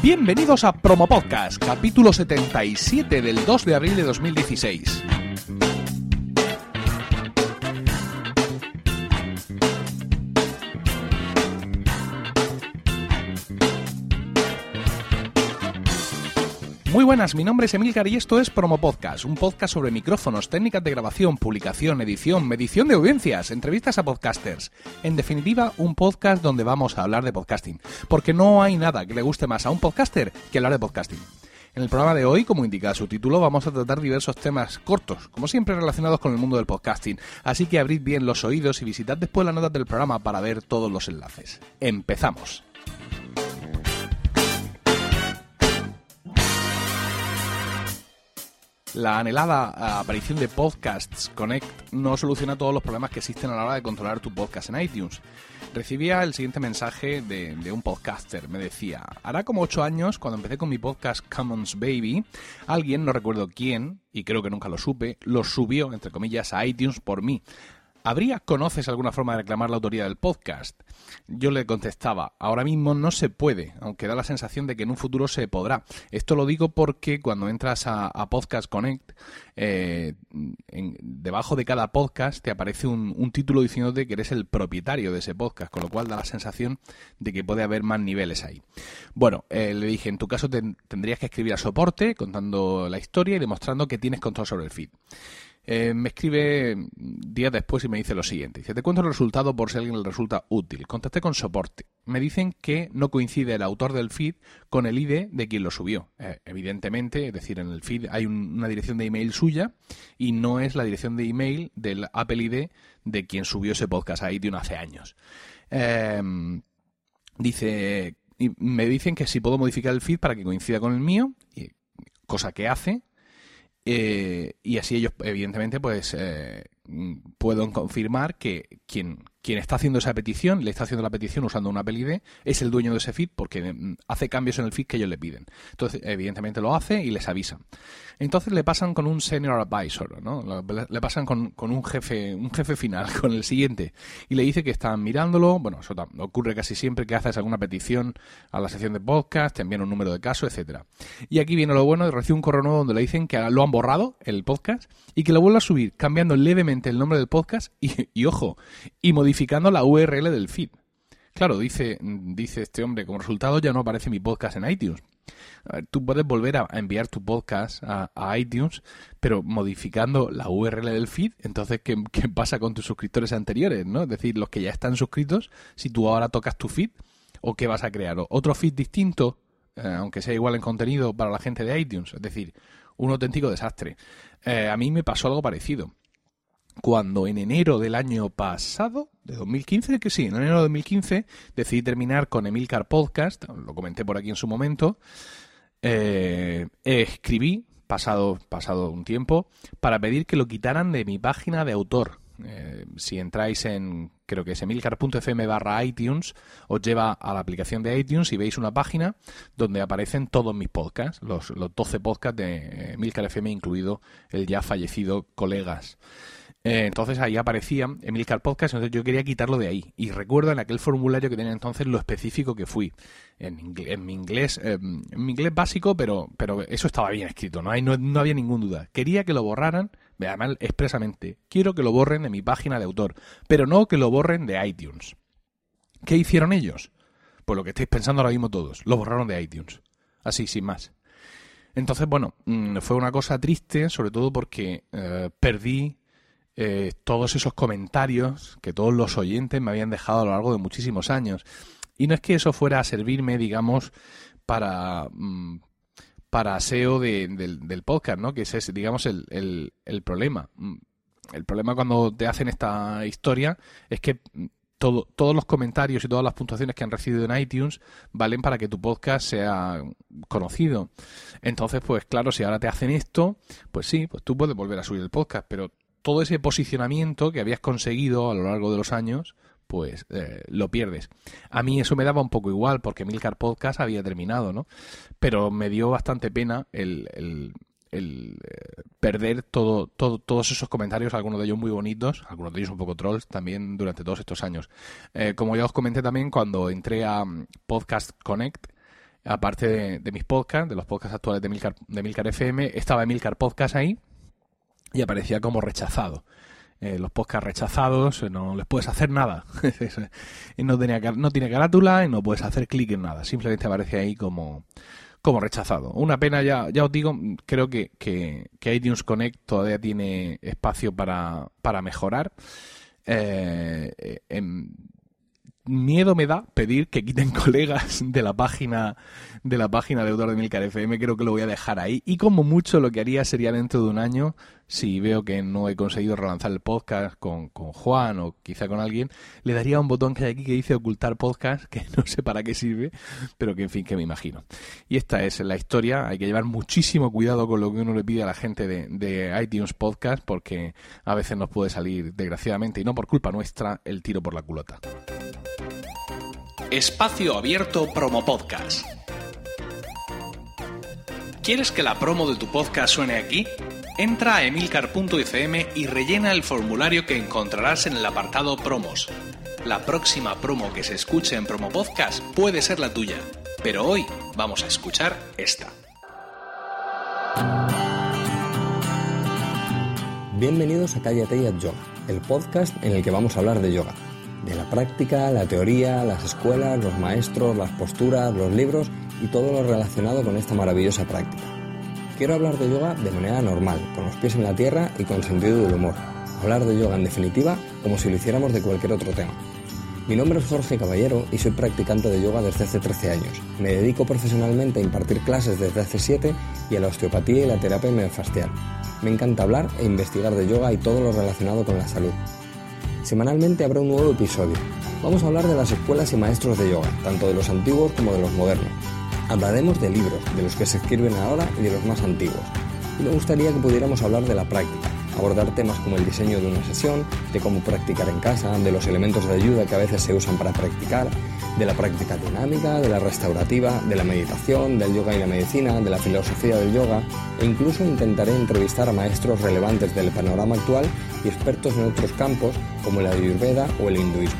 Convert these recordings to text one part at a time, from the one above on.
Bienvenidos a Promo Podcast, capítulo 77 del 2 de abril de 2016. Buenas, mi nombre es Emilcar y esto es Promo Podcast, un podcast sobre micrófonos, técnicas de grabación, publicación, edición, medición de audiencias, entrevistas a podcasters. En definitiva, un podcast donde vamos a hablar de podcasting, porque no hay nada que le guste más a un podcaster que hablar de podcasting. En el programa de hoy, como indica su título, vamos a tratar diversos temas cortos, como siempre relacionados con el mundo del podcasting, así que abrid bien los oídos y visitad después las notas del programa para ver todos los enlaces. Empezamos. La anhelada aparición de Podcasts Connect no soluciona todos los problemas que existen a la hora de controlar tu podcast en iTunes. Recibía el siguiente mensaje de, un podcaster. Me decía, hará como ocho años, cuando empecé con mi podcast Commons Baby, alguien, no recuerdo quién, y creo que nunca lo supe, lo subió, entre comillas, a iTunes por mí. ¿Habría, conoces alguna forma de reclamar la autoría del podcast? Yo le contestaba, ahora mismo no se puede, aunque da la sensación de que en un futuro se podrá. Esto lo digo porque cuando entras a, Podcast Connect, eh, debajo de cada podcast te aparece un, título diciéndote que eres el propietario de ese podcast, con lo cual da la sensación de que puede haber más niveles ahí. Bueno, eh, le dije, en tu caso tendrías que escribir a soporte contando la historia y demostrando que tienes control sobre el feed. Eh, me escribe días después y me dice lo siguiente. Dice, te cuento el resultado por si a alguien le resulta útil. Contacté con soporte. Me dicen que no coincide el autor del feed con el ID de quien lo subió. Eh, evidentemente, es decir, en el feed hay una dirección de email suya y no es la dirección de email del Apple ID de quien subió ese podcast ahí de hace años. Em, dice, y me dicen que si puedo modificar el feed para que coincida con el mío, cosa que hace, eh, y así ellos, evidentemente, pues eh, pueden confirmar que quien, quien está haciendo esa petición, le está haciendo la petición usando una Apple ID, es el dueño de ese feed porque mm, hace cambios en el feed que ellos le piden. Entonces, evidentemente lo hace y les avisa. Entonces le pasan con un senior advisor, ¿no? Le pasan con, un jefe, un jefe final, con el siguiente, y le dice que están mirándolo. Bueno, eso ocurre casi siempre que haces alguna petición a la sección de podcast, te envían un número de caso, etcétera. Y aquí viene lo bueno, recibe un correo nuevo donde le dicen que lo han borrado, el podcast, y que lo vuelve a subir, cambiando levemente el nombre del podcast y, y ojo, y modificando la URL del feed. Claro, dice, dice este hombre, como resultado ya no aparece mi podcast en iTunes. tú puedes volver a, enviar tu podcast a, iTunes, pero modificando la URL del feed. Entonces, ¿qué, pasa con tus suscriptores anteriores? ¿no? Es decir, los que ya están suscritos, si tú ahora tocas tu feed, ¿o qué vas a crear? ¿Otro feed distinto, eh, aunque sea igual en contenido para la gente de iTunes? Es decir, un auténtico desastre. Eh, a mí me pasó algo parecido cuando en enero del año pasado, de 2015, que sí, en enero de 2015, decidí terminar con Emilcar Podcast, lo comenté por aquí en su momento, eh, escribí, pasado, pasado un tiempo, para pedir que lo quitaran de mi página de autor. Eh, si entráis en, creo que es emilcar.fm barra iTunes, os lleva a la aplicación de iTunes y veis una página donde aparecen todos mis podcasts, los, los 12 podcasts de Emilcar FM, incluido el ya fallecido Colegas. Eh, entonces ahí aparecía Emilcar Podcast, entonces yo quería quitarlo de ahí. Y recuerdo en aquel formulario que tenía entonces lo específico que fui. En, en mi inglés, em, en mi inglés básico, pero, pero eso estaba bien escrito, ¿no? Hay, no, no había ninguna duda. Quería que lo borraran, además expresamente, quiero que lo borren de mi página de autor, pero no que lo borren de iTunes. ¿Qué hicieron ellos? Pues lo que estáis pensando ahora mismo todos, lo borraron de iTunes. Así, sin más. Entonces, bueno, mm, fue una cosa triste, sobre todo porque eh, perdí eh, todos esos comentarios que todos los oyentes me habían dejado a lo largo de muchísimos años. Y no es que eso fuera a servirme, digamos, para, mm, para SEO del podcast, ¿no? Que ese es, digamos, el, el, problema. Mm, el problema cuando te hacen esta historia es que todo, todos los comentarios y todas las puntuaciones que han recibido en iTunes valen para que tu podcast sea conocido. Entonces, pues claro, si ahora te hacen esto, pues sí, pues tú puedes volver a subir el podcast, pero todo ese posicionamiento que habías conseguido a lo largo de los años, pues eh, lo pierdes. A mí eso me daba un poco igual porque Milcar Podcast había terminado, ¿no? Pero me dio bastante pena el, el, el eh, perder todo, todo, todos esos comentarios, algunos de ellos muy bonitos, algunos de ellos un poco trolls también durante todos estos años. Eh, como ya os comenté también cuando entré a mm, Podcast Connect, aparte de, mis podcasts, de los podcasts actuales de Milcar, de Milcar FM, estaba Milcar Podcast ahí y aparecía como rechazado. Eh, los podcasts rechazados, eh, no les puedes hacer nada. no, tenía, no tiene carátula y no puedes hacer clic en nada. Simplemente aparece ahí como, como rechazado. Una pena, ya, ya os digo, creo que, que, que iTunes Connect todavía tiene espacio para, para mejorar. Eh, miedo me da pedir que quiten colegas de la página de la página de autor de Milcar FM, creo que lo voy a dejar ahí. Y como mucho lo que haría sería dentro de un año, si veo que no he conseguido relanzar el podcast con, con Juan o quizá con alguien, le daría un botón que hay aquí que dice ocultar podcast, que no sé para qué sirve, pero que en fin, que me imagino. Y esta es la historia, hay que llevar muchísimo cuidado con lo que uno le pide a la gente de, de iTunes Podcast, porque a veces nos puede salir, desgraciadamente, y no por culpa nuestra, el tiro por la culota. Espacio Abierto Promo Podcast. ¿Quieres que la promo de tu podcast suene aquí? Entra a emilcar.fm y rellena el formulario que encontrarás en el apartado Promos. La próxima promo que se escuche en Promo Podcast puede ser la tuya, pero hoy vamos a escuchar esta. Bienvenidos a Cállate y Yoga, el podcast en el que vamos a hablar de yoga de la práctica, la teoría, las escuelas, los maestros, las posturas, los libros y todo lo relacionado con esta maravillosa práctica. Quiero hablar de yoga de manera normal, con los pies en la tierra y con sentido del humor. Hablar de yoga en definitiva como si lo hiciéramos de cualquier otro tema. Mi nombre es Jorge Caballero y soy practicante de yoga desde hace 13 años. Me dedico profesionalmente a impartir clases desde hace 7 y a la osteopatía y la terapia miofascial. Me encanta hablar e investigar de yoga y todo lo relacionado con la salud. Semanalmente habrá un nuevo episodio. Vamos a hablar de las escuelas y maestros de yoga, tanto de los antiguos como de los modernos. Hablaremos de libros, de los que se escriben ahora y de los más antiguos. Y me gustaría que pudiéramos hablar de la práctica, abordar temas como el diseño de una sesión, de cómo practicar en casa, de los elementos de ayuda que a veces se usan para practicar, de la práctica dinámica, de la restaurativa, de la meditación, del yoga y la medicina, de la filosofía del yoga e incluso intentaré entrevistar a maestros relevantes del panorama actual y expertos en otros campos como la ayurveda o el hinduismo.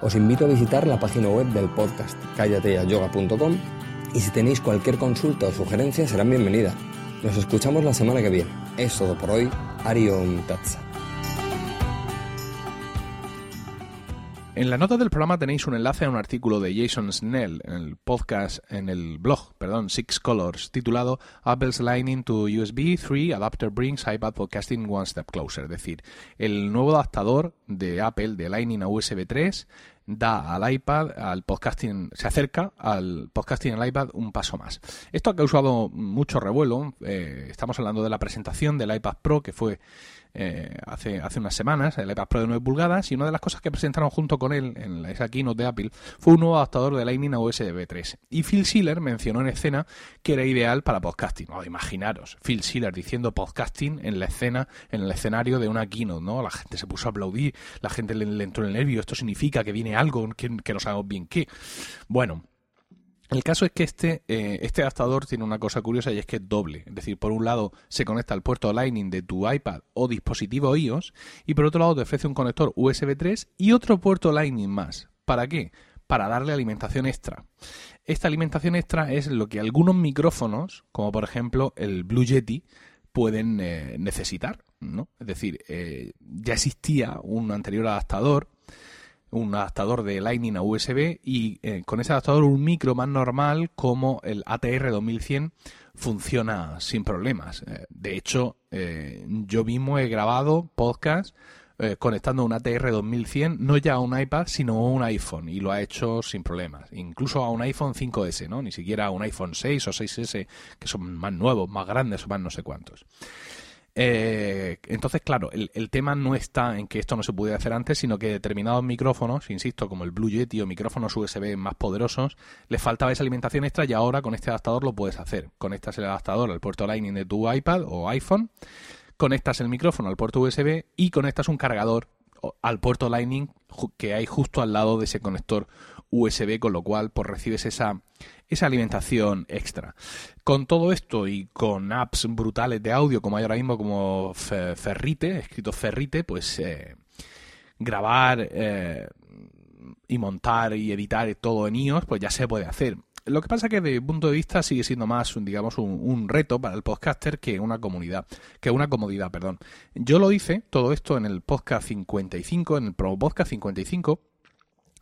Os invito a visitar la página web del podcast callateayoga.com y si tenéis cualquier consulta o sugerencia serán bienvenidas. Nos escuchamos la semana que viene. Es todo por hoy. Arion Tatsa. En la nota del programa tenéis un enlace a un artículo de Jason Snell en el podcast, en el blog, perdón, Six Colors, titulado Apple's Lightning to USB 3 Adapter Brings iPad Podcasting One Step Closer. Es decir, el nuevo adaptador de Apple de Lightning a USB 3 da al iPad, al podcasting, se acerca al podcasting en iPad un paso más. Esto ha causado mucho revuelo. Eh, estamos hablando de la presentación del iPad Pro que fue eh, hace, hace unas semanas, el iPad Pro de 9 pulgadas, y una de las cosas que presentaron junto con él en esa keynote de Apple fue un nuevo adaptador de Lightning a USB 3. Y Phil Schiller mencionó en escena que era ideal para podcasting. imaginaros, Phil Schiller diciendo podcasting en la escena, en el escenario de una keynote, ¿no? La gente se puso a aplaudir, la gente le, entró en el nervio, esto significa que viene algo que, que no sabemos bien qué. Bueno, el caso es que este, eh, este adaptador tiene una cosa curiosa y es que es doble. Es decir, por un lado se conecta al puerto Lightning de tu iPad o dispositivo iOS y por otro lado te ofrece un conector USB 3 y otro puerto Lightning más. ¿Para qué? Para darle alimentación extra. Esta alimentación extra es lo que algunos micrófonos, como por ejemplo el Blue Yeti, pueden eh, necesitar. ¿no? Es decir, eh, ya existía un anterior adaptador un adaptador de Lightning a USB y eh, con ese adaptador un micro más normal como el ATR 2100 funciona sin problemas. Eh, de hecho, eh, yo mismo he grabado podcast conectando un ATR 2100 no ya a un iPad sino a un iPhone y lo ha hecho sin problemas. Incluso a un iPhone 5S, ¿no? Ni siquiera a un iPhone 6 o 6S que son más nuevos, más grandes o más no sé cuántos. Eh, entonces, claro, el, tema no está en que esto no se pudiera hacer antes, sino que determinados micrófonos, insisto, como el Blue Yeti o micrófonos USB más poderosos, les faltaba esa alimentación extra y ahora con este adaptador lo puedes hacer. Conectas el adaptador al puerto Lightning de tu iPad o iPhone, conectas el micrófono al puerto USB y conectas un cargador al puerto Lightning que hay justo al lado de ese conector USB, con lo cual pues recibes esa, esa alimentación extra. Con todo esto y con apps brutales de audio como hay ahora mismo como Ferrite, escrito Ferrite, pues eh, grabar eh, y montar y editar todo en iOS, pues ya se puede hacer. lo que pasa es que desde mi punto de vista sigue siendo más, digamos, un, un, reto para el podcaster que una comunidad, que una comodidad, perdón. Yo lo hice todo esto en el podcast 55, en el Pro Podcast 55,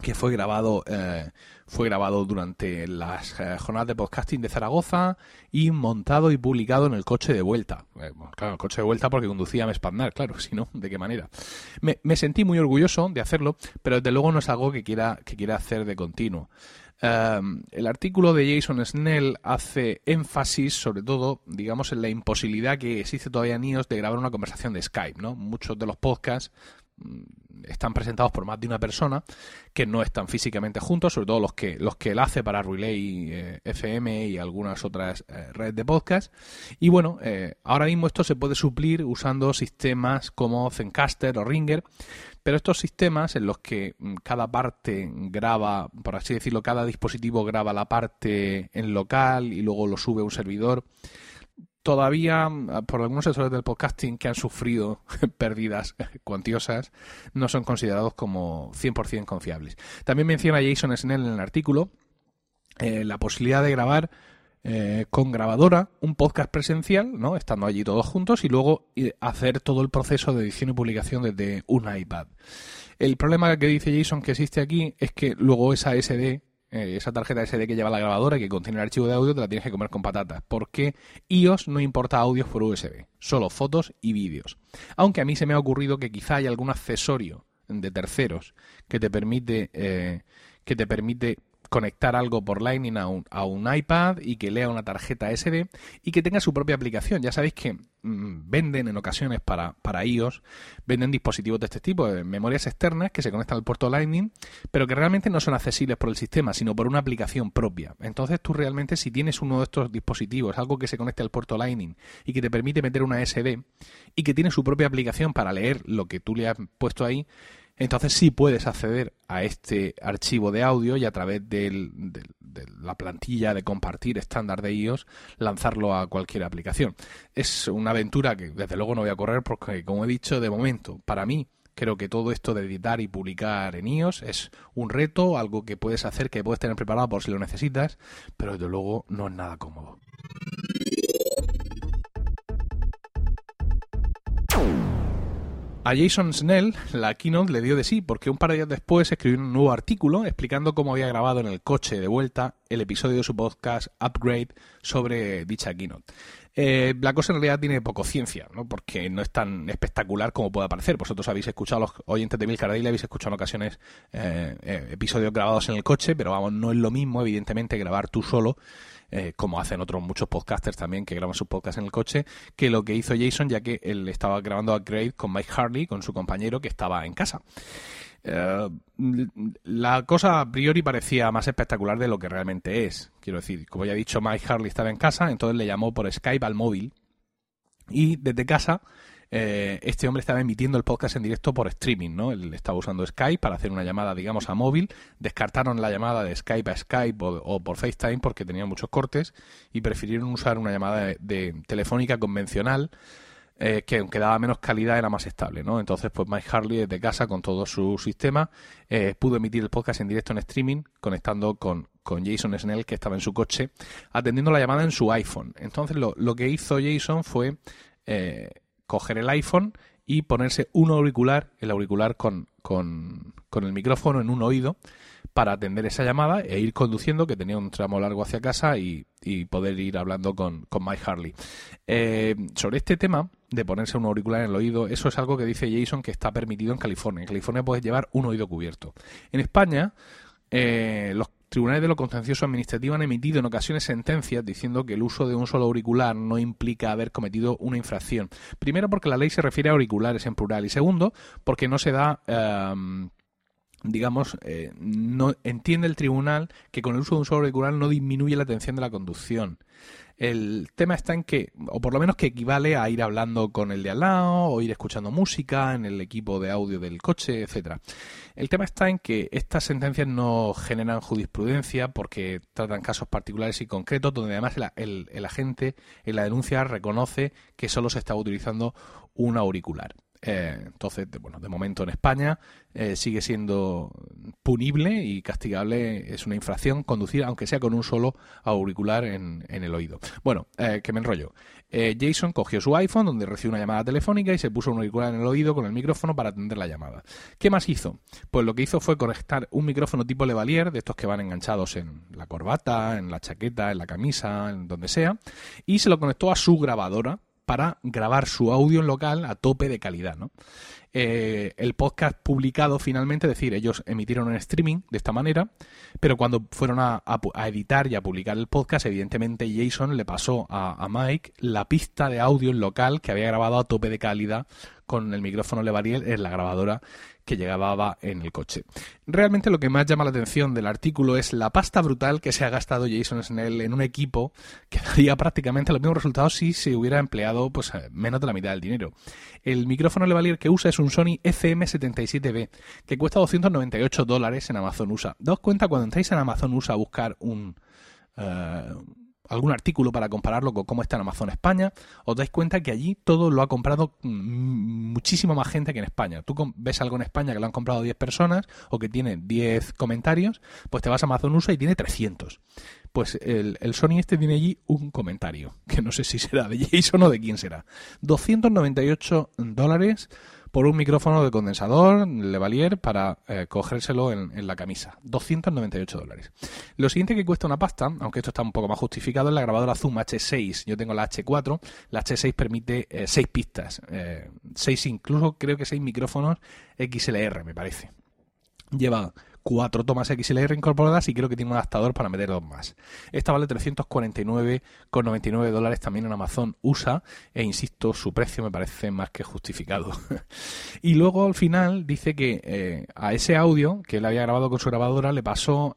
que fue grabado eh, fue grabado durante las eh, jornadas de podcasting de Zaragoza y montado y publicado en el coche de vuelta. Eh, claro, el coche de vuelta porque conducía a Mespandar, claro, si no, ¿de qué manera? Me, sentí muy orgulloso de hacerlo, pero desde luego no es algo que quiera, que quiera hacer de continuo. Um, el artículo de Jason Snell hace énfasis, sobre todo, digamos, en la imposibilidad que existe todavía en de grabar una conversación de Skype, ¿no? Muchos de los podcasts mm, están presentados por más de una persona que no están físicamente juntos, sobre todo los que los que él hace para Relay eh, FM y algunas otras eh, redes de podcast. Y bueno, eh, ahora mismo esto se puede suplir usando sistemas como Zencaster o Ringer, pero estos sistemas en los que mm, cada parte graba, por así decirlo, cada dispositivo graba la parte en local y luego lo sube a un servidor, todavía, por algunos sectores del podcasting que han sufrido pérdidas cuantiosas, no son considerados como 100% confiables. También menciona Jason Snell en el artículo eh, la posibilidad de grabar eh, con grabadora un podcast presencial, ¿no? Estando allí todos juntos y luego hacer todo el proceso de edición y publicación desde un iPad. El problema que dice Jason que existe aquí es que luego esa SD, eh, esa tarjeta SD que lleva la grabadora y que contiene el archivo de audio, te la tienes que comer con patatas. Porque iOS no importa audios por USB, solo fotos y vídeos. Aunque a mí se me ha ocurrido que quizá hay algún accesorio de terceros que te permite eh, que te permite conectar algo por Lightning a un, iPad y que lea una tarjeta SD y que tenga su propia aplicación. Ya sabéis que venden en ocasiones para, para iOS, venden dispositivos de este tipo, de memorias externas que se conectan al puerto Lightning, pero que realmente no son accesibles por el sistema, sino por una aplicación propia. Entonces tú realmente si tienes uno de estos dispositivos, algo que se conecte al puerto Lightning y que te permite meter una SD y que tiene su propia aplicación para leer lo que tú le has puesto ahí, entonces sí puedes acceder a este archivo de audio y a través del, de, la plantilla de compartir estándar de iOS lanzarlo a cualquier aplicación. Es una aventura que desde luego no voy a correr porque, como he dicho, de momento, para mí, creo que todo esto de editar y publicar en iOS es un reto, algo que puedes hacer, que puedes tener preparado por si lo necesitas, pero desde luego no es nada cómodo. A Jason Snell, la keynote le dio de sí, porque un par de días después escribió un nuevo artículo explicando cómo había grabado en el coche de vuelta el episodio de su podcast Upgrade sobre dicha keynote. Eh, la cosa en realidad tiene poco ciencia, ¿no? porque no es tan espectacular como puede parecer. Vosotros habéis escuchado, los oyentes de Milcar Daily habéis escuchado en ocasiones eh, eh, episodios grabados en el coche, pero vamos, no es lo mismo, evidentemente, grabar tú solo eh, como hacen otros muchos podcasters también que graban sus podcasts en el coche, que lo que hizo Jason, ya que él estaba grabando a Upgrade con Mike Harley, con su compañero que estaba en casa. Uh, la cosa a priori parecía más espectacular de lo que realmente es. Quiero decir, como ya he dicho, Mike Harley estaba en casa, entonces le llamó por Skype al móvil y desde casa eh, este hombre estaba emitiendo el podcast en directo por streaming, ¿no? Él estaba usando Skype para hacer una llamada, digamos, a móvil. Descartaron la llamada de Skype a Skype o, por FaceTime porque tenía muchos cortes y prefirieron usar una llamada de telefónica convencional. Eh, que aunque daba menos calidad era más estable, ¿no? Entonces, pues Mike Harley desde casa con todo su sistema eh, pudo emitir el podcast en directo en streaming, conectando con, con Jason Snell que estaba en su coche, atendiendo la llamada en su iPhone. Entonces, lo, lo que hizo Jason fue eh, coger el iPhone y ponerse un auricular, el auricular con, con, con, el micrófono en un oído para atender esa llamada e ir conduciendo, que tenía un tramo largo hacia casa y, y poder ir hablando con, con Mike Harley. Eh, sobre este tema de ponerse un auricular en el oído, eso es algo que dice Jason que está permitido en California. En California puedes llevar un oído cubierto. En España, eh, los tribunales de lo contencioso administrativo han emitido en ocasiones sentencias diciendo que el uso de un solo auricular no implica haber cometido una infracción. Primero porque la ley se refiere a auriculares en plural y segundo porque no se da... Um, digamos, eh, no entiende el tribunal que con el uso de un solo auricular no disminuye la atención de la conducción. El tema está en que, o por lo menos que equivale a ir hablando con el de al lado, o ir escuchando música en el equipo de audio del coche, etcétera. El tema está en que estas sentencias no generan jurisprudencia porque tratan casos particulares y concretos, donde además el, el, agente en la denuncia reconoce que solo se está utilizando un auricular. Eh, entonces, bueno, de momento en España eh, sigue siendo punible y castigable, es una infracción conducir, aunque sea con un solo auricular en, el oído. Bueno, eh, que me enrollo. Jason cogió su iPhone, donde recibió una llamada telefónica, y se puso un auricular en el oído con el micrófono para atender la llamada. ¿Qué más hizo? Pues lo que hizo fue conectar un micrófono tipo Levalier, de estos que van enganchados en la corbata, en la chaqueta, en la camisa, en donde sea, y se lo conectó a su grabadora para grabar su audio en local a tope de calidad. ¿no? Eh, el podcast publicado finalmente, es decir, ellos emitieron en streaming de esta manera, pero cuando fueron a, editar y a publicar el podcast, evidentemente Jason le pasó a, a, Mike la pista de audio en local que había grabado a tope de calidad con el micrófono Levariel en la grabadora que llegaba en el coche. Realmente lo que más llama la atención del artículo es la pasta brutal que se ha gastado Jason Snell en un equipo que daría prácticamente los mismos resultados si se hubiera empleado pues eh, menos de la mitad del dinero. El micrófono Levalier que usa es un Sony FM77B que cuesta 298 dólares en Amazon USA. Daos cuenta cuando entráis en Amazon USA a buscar un... Eh, algún artículo para compararlo con cómo está en Amazon España, os dais cuenta que allí todo lo ha comprado muchísimo más gente que en España. Tú ves algo en España que lo han comprado 10 personas o que tiene 10 comentarios, pues te vas a Amazon USA y tiene 300. Pues el, el, Sony este tiene allí un comentario, que no sé si será de Jason o de quién será. 298 dólares por un micrófono de condensador Levalier para eh, cogérselo en, la camisa. 298 dólares. Lo siguiente que cuesta una pasta, aunque esto está un poco más justificado, es la grabadora Zoom H6. Yo tengo la H4. La H6 permite 6 eh, pistas. 6 eh, incluso, creo que 6 micrófonos XLR, me parece. Lleva cuatro tomas XLR incorporadas y creo que tiene un adaptador para meter dos más. Esta vale 349,99 dólares también en Amazon USA e insisto, su precio me parece más que justificado. y luego al final dice que eh, a ese audio que él había grabado con su grabadora le pasó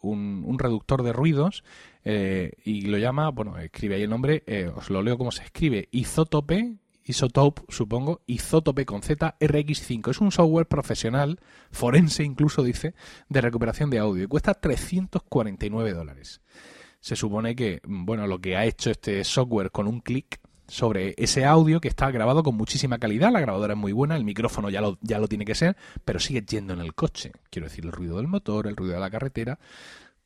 un, reductor de ruidos eh, y lo llama, bueno, escribe ahí el nombre, eh, os lo leo como se escribe, Isotope Isotope, supongo, Isotope con Z RX5. Es un software profesional, forense incluso dice, de recuperación de audio y cuesta 349 dólares. Se supone que, bueno, lo que ha hecho este software con un clic sobre ese audio que está grabado con muchísima calidad, la grabadora es muy buena, el micrófono ya lo, ya lo tiene que ser, pero sigue yendo en el coche. Quiero decir, el ruido del motor, el ruido de la carretera,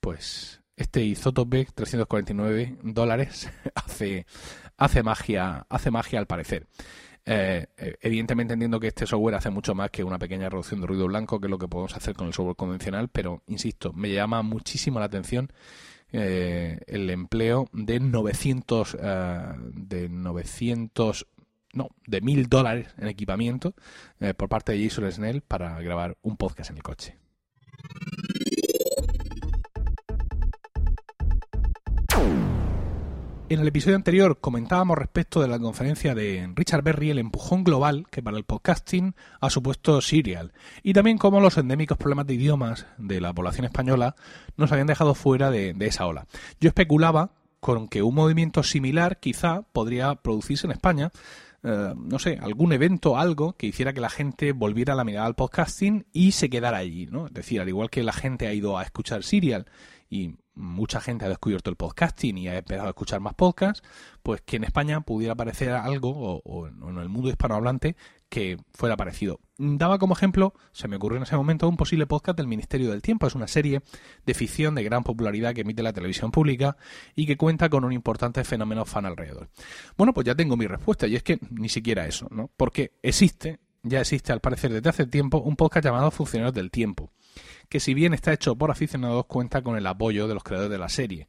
pues este Isotope 349 dólares hace, hace magia, hace magia al parecer. Eh, eh, evidentemente entiendo que este software hace mucho más que una pequeña reducción de ruido blanco, que es lo que podemos hacer con el software convencional, pero insisto, me llama muchísimo la atención eh, el empleo de 900, de 900, no, de 1000 dólares en equipamiento por parte de Jason Snell para grabar un podcast en el coche. En el episodio anterior comentábamos respecto de la conferencia de Richard Berry el empujón global que para el podcasting ha supuesto Serial y también cómo los endémicos problemas de idiomas de la población española nos habían dejado fuera de, esa ola. Yo especulaba con que un movimiento similar quizá podría producirse en España, eh, no sé, algún evento, algo que hiciera que la gente volviera la mirada al podcasting y se quedara allí, ¿no? Es decir, al igual que la gente ha ido a escuchar Serial y mucha gente ha descubierto el podcasting y ha empezado a escuchar más podcasts, pues que en España pudiera aparecer algo, o, en el mundo hispanohablante, que fuera parecido. Daba como ejemplo, se me ocurrió en ese momento, un posible podcast del Ministerio del Tiempo. Es una serie de ficción de gran popularidad que emite la televisión pública y que cuenta con un importante fenómeno fan alrededor. Bueno, pues ya tengo mi respuesta, y es que ni siquiera eso, ¿no? Porque existe, ya existe al parecer desde hace tiempo, un podcast llamado Funcionarios del Tiempo que si bien está hecho por aficionados, cuenta con el apoyo de los creadores de la serie.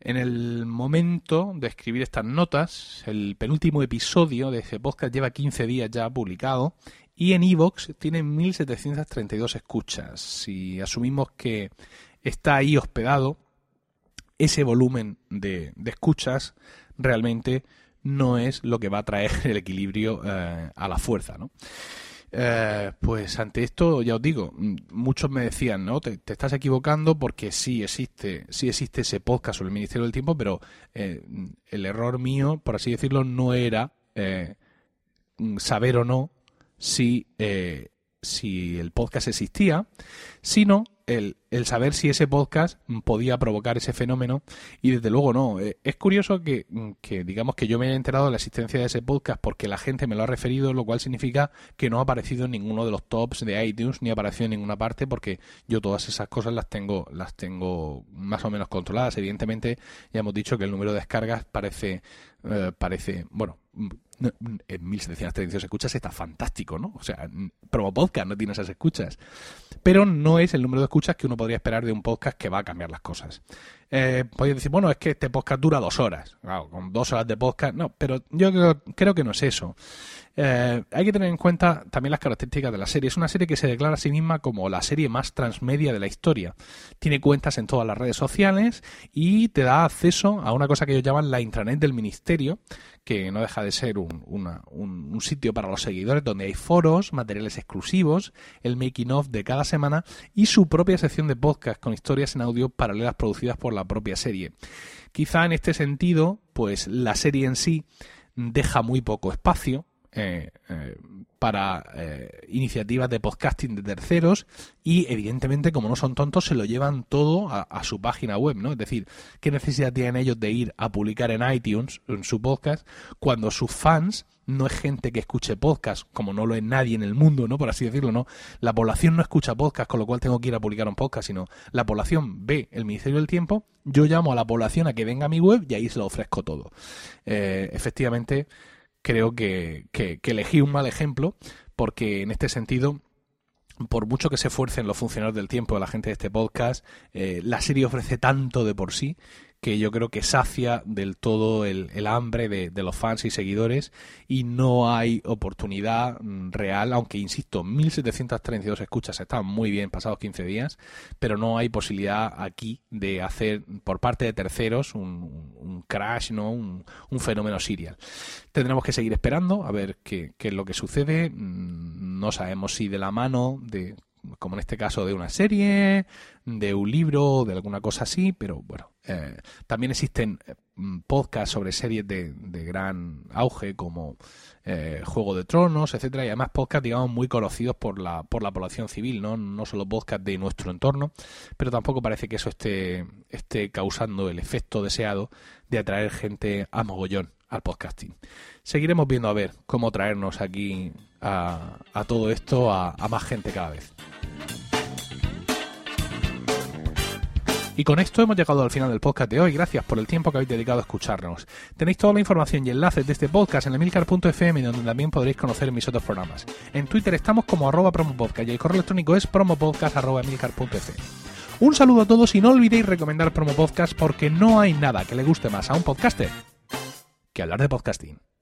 En el momento de escribir estas notas, el penúltimo episodio de ese podcast lleva 15 días ya publicado y en Evox tiene 1732 escuchas. Si asumimos que está ahí hospedado, ese volumen de, escuchas realmente no es lo que va a traer el equilibrio eh, a la fuerza, ¿no? Eh, pues ante esto, ya os digo, muchos me decían, ¿no? Te, estás equivocando porque sí existe, sí existe ese podcast sobre el Ministerio del Tiempo, pero eh, el error mío, por así decirlo, no era eh, saber o no si, si el podcast existía, sino el, el saber si ese podcast podía provocar ese fenómeno y desde luego no. Eh, es curioso que, que, digamos que yo me haya enterado de la existencia de ese podcast porque la gente me lo ha referido, lo cual significa que no ha aparecido en ninguno de los tops de iTunes ni ha aparecido en ninguna parte porque yo todas esas cosas las tengo las tengo más o menos controladas. Evidentemente ya hemos dicho que el número de descargas parece eh, parece, bueno, en 1732 escuchas está fantástico, ¿no? O sea, promo podcast no tiene esas escuchas. Pero no es el número de escuchas que uno podría esperar de un podcast que va a cambiar las cosas. Eh, podéis decir, bueno, es que este podcast dura dos horas. Claro, con dos horas de podcast, no, pero yo creo, que no es eso. Eh, hay que tener en cuenta también las características de la serie. Es una serie que se declara a sí misma como la serie más transmedia de la historia. Tiene cuentas en todas las redes sociales y te da acceso a una cosa que ellos llaman la intranet del ministerio, que no deja de ser un, un, sitio para los seguidores donde hay foros, materiales exclusivos, el making of de cada semana y su propia sección de podcast con historias en audio paralelas producidas por la propia serie. Quizá en este sentido, pues la serie en sí deja muy poco espacio eh, eh, para eh, iniciativas de podcasting de terceros y evidentemente como no son tontos se lo llevan todo a, su página web, ¿no? Es decir, ¿qué necesidad tienen ellos de ir a publicar en iTunes en su podcast cuando sus fans no es gente que escuche podcast, como no lo es nadie en el mundo, ¿no? Por así decirlo, ¿no? La población no escucha podcast, con lo cual tengo que ir a publicar un podcast, sino la población ve el Ministerio del Tiempo, yo llamo a la población a que venga a mi web y ahí se lo ofrezco todo. Efectivamente, creo que, que, elegí un mal ejemplo porque en este sentido por mucho que se esfuercen los funcionarios del tiempo, la gente de este podcast, eh, la serie ofrece tanto de por sí que yo creo que sacia del todo el, hambre de, los fans y seguidores y no hay oportunidad mm, real, aunque insisto, 1732 escuchas están muy bien pasados 15 días, pero no hay posibilidad aquí de hacer por parte de terceros un, crash, ¿no? Un, fenómeno serial. Tendremos que seguir esperando a ver qué, qué es lo que sucede. Mm, no sabemos si de la mano de como en este caso de una serie, de un libro, de alguna cosa así, pero bueno, eh, también existen eh, podcasts sobre series de, gran auge como eh, Juego de Tronos, etcétera, y además podcasts, digamos, muy conocidos por la, por la población civil, ¿no? No solo podcasts de nuestro entorno, pero tampoco parece que eso esté, esté causando el efecto deseado de atraer gente a mogollón al podcasting. Seguiremos viendo a ver cómo traernos aquí a, todo esto a más gente cada vez. Y con esto hemos llegado al final del podcast de hoy. Gracias por el tiempo que habéis dedicado a escucharnos. Tenéis toda la información y enlaces de este podcast en emilcar.fm donde también podréis conocer mis otros programas. En Twitter estamos como arroba promopodcast y el correo electrónico es promopodcast.emilcar.fm. Un saludo a todos y no olvidéis recomendar Promo Podcast porque no hay nada que le guste más a un podcaster que hablar de podcasting.